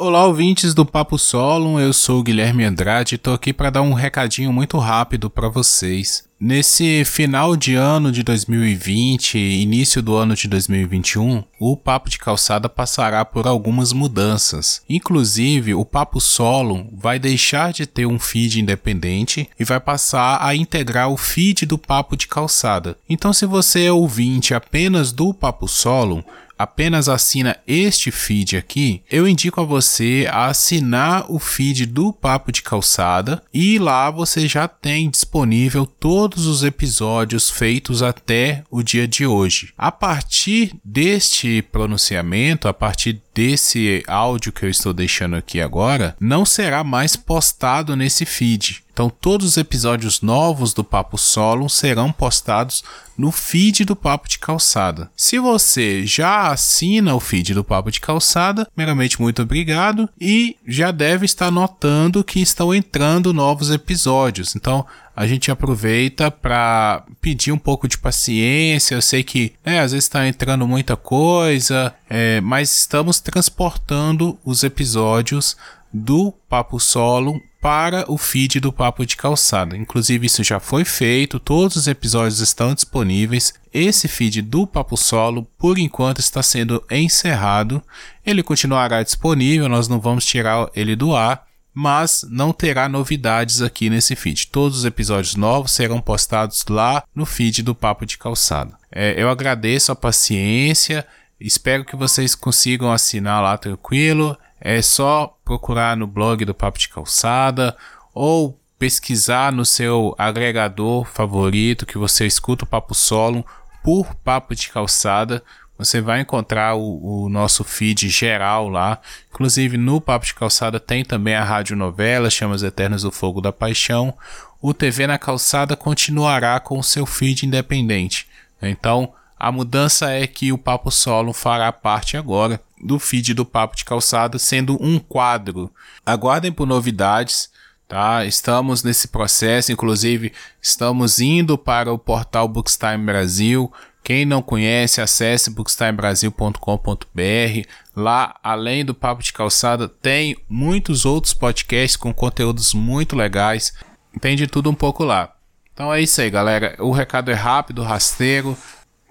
Olá, ouvintes do Papo Solo, eu sou o Guilherme Andrade e tô aqui para dar um recadinho muito rápido para vocês. Nesse final de ano de 2020 e início do ano de 2021, o Papo de Calçada passará por algumas mudanças. Inclusive, o Papo Solo vai deixar de ter um feed independente e vai passar a integrar o feed do Papo de Calçada. Então, se você é ouvinte apenas do Papo Solo, apenas assina este feed aqui, eu indico a você a assinar o feed do Papo de Calçada e lá você já tem disponível todos os episódios feitos até o dia de hoje. A partir deste pronunciamento, a partir desse áudio que eu estou deixando aqui agora, não será mais postado nesse feed. Então, todos os episódios novos do Papo Solo serão postados no feed do Papo de Calçada. Se você já assina o feed do Papo de Calçada, meramente muito obrigado e já deve estar notando que estão entrando novos episódios. Então, a gente aproveita para pedir um pouco de paciência. Eu sei que né, às vezes está entrando muita coisa, é, mas estamos transportando os episódios do Papo Solo para o feed do Papo de Calçada. Inclusive, isso já foi feito, todos os episódios estão disponíveis. Esse feed do Papo Solo, por enquanto, está sendo encerrado. Ele continuará disponível, nós não vamos tirar ele do ar, mas não terá novidades aqui nesse feed. Todos os episódios novos serão postados lá no feed do Papo de Calçada. É, eu agradeço a paciência, espero que vocês consigam assinar lá tranquilo. É só procurar no blog do Papo de Calçada ou pesquisar no seu agregador favorito que você escuta o Papo Solo por Papo de Calçada. Você vai encontrar o, o, nosso feed geral lá. Inclusive no Papo de Calçada tem também a rádio novela, Chamas Eternas do Fogo da Paixão. O TV na Calçada continuará com o seu feed independente. Então a mudança é que o Papo Solo fará parte agora do feed do Papo de Calçada, sendo um quadro. Aguardem por novidades, tá? Estamos nesse processo, inclusive estamos indo para o portal Bookstime Brasil. Quem não conhece, acesse bookstimebrasil.com.br. Lá, além do Papo de Calçada, tem muitos outros podcasts com conteúdos muito legais. Tem de tudo um pouco lá. Então é isso aí, galera. O recado é rápido, rasteiro.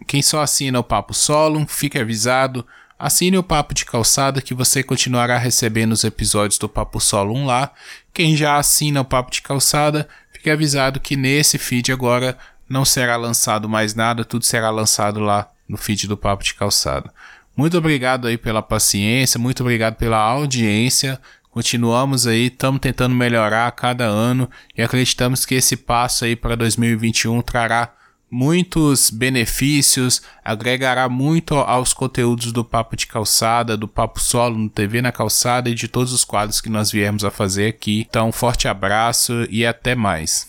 Quem só assina o Papo Solo, fique avisado. Assine o Papo de Calçada que você continuará recebendo os episódios do Papo Solo 1 lá. Quem já assina o Papo de Calçada, fique avisado que nesse feed agora não será lançado mais nada, tudo será lançado lá no feed do Papo de Calçada. Muito obrigado aí pela paciência, muito obrigado pela audiência. Continuamos aí, estamos tentando melhorar a cada ano e acreditamos que esse passo aí para 2021 trará muitos benefícios, agregará muito aos conteúdos do Papo de Calçada, do Papo Solo no TV na Calçada e de todos os quadros que nós viemos a fazer aqui. Então, forte abraço e até mais.